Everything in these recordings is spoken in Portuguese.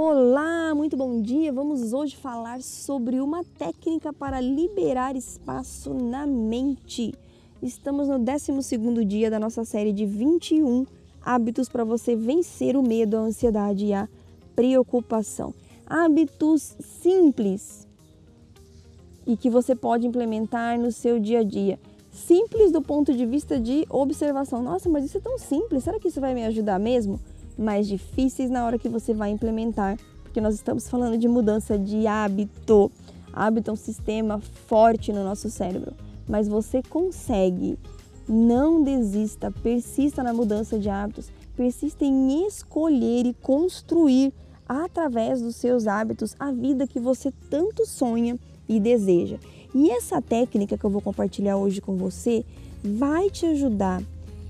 Olá, muito bom dia. Vamos hoje falar sobre uma técnica para liberar espaço na mente. Estamos no 12 dia da nossa série de 21 hábitos para você vencer o medo, a ansiedade e a preocupação. Hábitos simples e que você pode implementar no seu dia a dia. Simples do ponto de vista de observação. Nossa, mas isso é tão simples, será que isso vai me ajudar mesmo? Mais difíceis na hora que você vai implementar, porque nós estamos falando de mudança de hábito. Hábito é um sistema forte no nosso cérebro, mas você consegue. Não desista, persista na mudança de hábitos, persista em escolher e construir através dos seus hábitos a vida que você tanto sonha e deseja. E essa técnica que eu vou compartilhar hoje com você vai te ajudar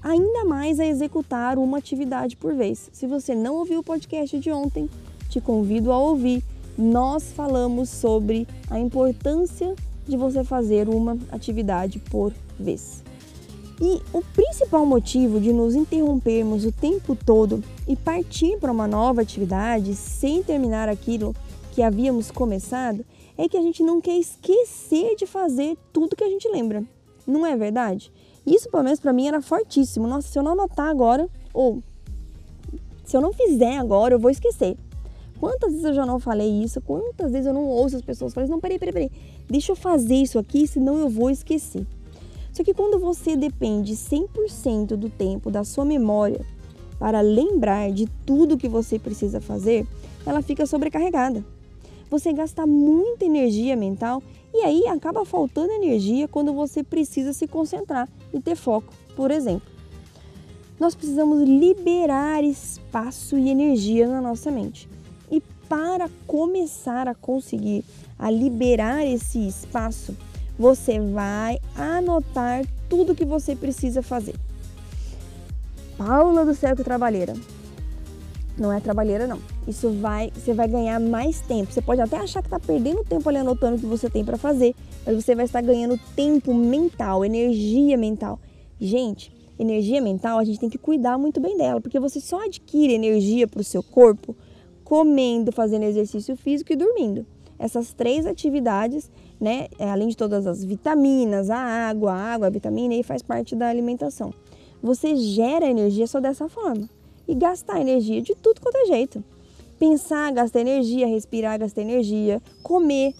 ainda mais a executar uma atividade por vez. Se você não ouviu o podcast de ontem, te convido a ouvir. Nós falamos sobre a importância de você fazer uma atividade por vez. E o principal motivo de nos interrompermos o tempo todo e partir para uma nova atividade sem terminar aquilo que havíamos começado é que a gente não quer esquecer de fazer tudo que a gente lembra. Não é verdade? Isso, pelo menos para mim, era fortíssimo. Nossa, se eu não anotar agora, ou se eu não fizer agora, eu vou esquecer. Quantas vezes eu já não falei isso? Quantas vezes eu não ouço as pessoas falando, não, peraí, peraí, peraí, deixa eu fazer isso aqui, senão eu vou esquecer. Só que quando você depende 100% do tempo da sua memória para lembrar de tudo que você precisa fazer, ela fica sobrecarregada. Você gasta muita energia mental e aí acaba faltando energia quando você precisa se concentrar e ter foco, por exemplo. Nós precisamos liberar espaço e energia na nossa mente. E para começar a conseguir a liberar esse espaço, você vai anotar tudo que você precisa fazer. Paula do que trabalheira. Não é trabalheira não isso vai, você vai ganhar mais tempo. Você pode até achar que está perdendo tempo ali anotando o que você tem para fazer, mas você vai estar ganhando tempo mental, energia mental. Gente, energia mental a gente tem que cuidar muito bem dela, porque você só adquire energia para o seu corpo comendo, fazendo exercício físico e dormindo. Essas três atividades, né, é, além de todas as vitaminas, a água, a água, a vitamina, e faz parte da alimentação. Você gera energia só dessa forma e gastar energia de tudo quanto é jeito. Pensar gasta energia, respirar gasta energia, comer,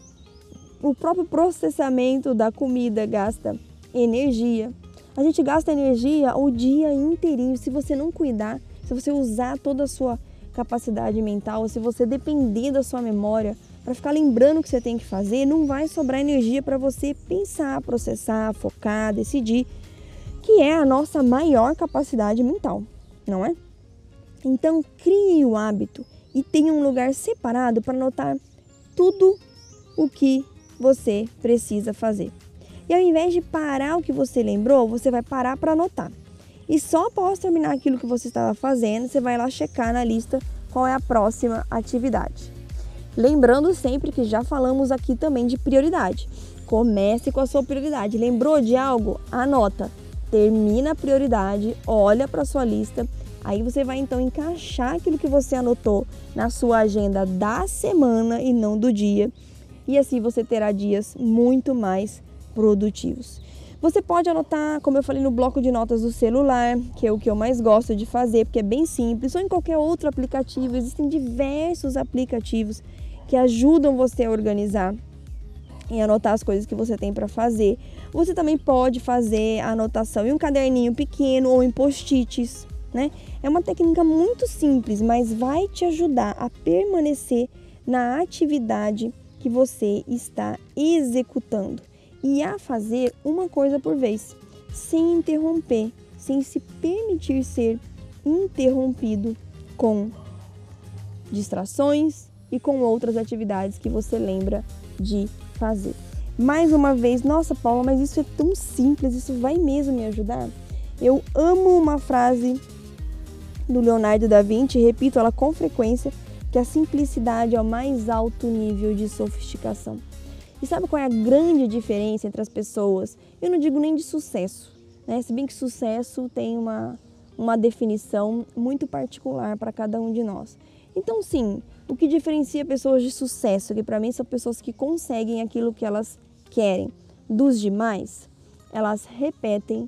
o próprio processamento da comida gasta energia. A gente gasta energia o dia inteirinho. Se você não cuidar, se você usar toda a sua capacidade mental, se você depender da sua memória para ficar lembrando o que você tem que fazer, não vai sobrar energia para você pensar, processar, focar, decidir, que é a nossa maior capacidade mental, não é? Então, crie o hábito e tenha um lugar separado para anotar tudo o que você precisa fazer. E ao invés de parar o que você lembrou, você vai parar para anotar. E só após terminar aquilo que você estava fazendo, você vai lá checar na lista qual é a próxima atividade. Lembrando sempre que já falamos aqui também de prioridade. Comece com a sua prioridade. Lembrou de algo? Anota. Termina a prioridade, olha para sua lista Aí você vai então encaixar aquilo que você anotou na sua agenda da semana e não do dia. E assim você terá dias muito mais produtivos. Você pode anotar, como eu falei, no bloco de notas do celular, que é o que eu mais gosto de fazer, porque é bem simples, ou em qualquer outro aplicativo. Existem diversos aplicativos que ajudam você a organizar e anotar as coisas que você tem para fazer. Você também pode fazer a anotação em um caderninho pequeno ou em post-its né? É uma técnica muito simples, mas vai te ajudar a permanecer na atividade que você está executando e a fazer uma coisa por vez, sem interromper, sem se permitir ser interrompido com distrações e com outras atividades que você lembra de fazer. mais uma vez, nossa, Paula, mas isso é tão simples, isso vai mesmo me ajudar? Eu amo uma frase do Leonardo da Vinci, repito ela com frequência, que a simplicidade é o mais alto nível de sofisticação. E sabe qual é a grande diferença entre as pessoas? Eu não digo nem de sucesso, né? Se bem que sucesso tem uma, uma definição muito particular para cada um de nós. Então, sim, o que diferencia pessoas de sucesso, que para mim são pessoas que conseguem aquilo que elas querem dos demais, elas repetem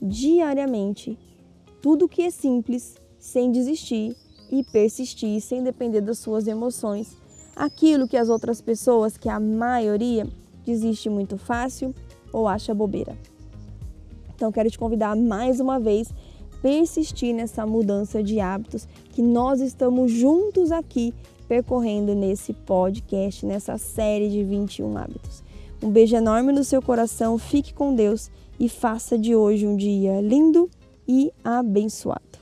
diariamente tudo que é simples, sem desistir e persistir, sem depender das suas emoções. Aquilo que as outras pessoas, que a maioria, desiste muito fácil ou acha bobeira. Então, quero te convidar mais uma vez persistir nessa mudança de hábitos que nós estamos juntos aqui percorrendo nesse podcast, nessa série de 21 hábitos. Um beijo enorme no seu coração, fique com Deus e faça de hoje um dia lindo e abençoado.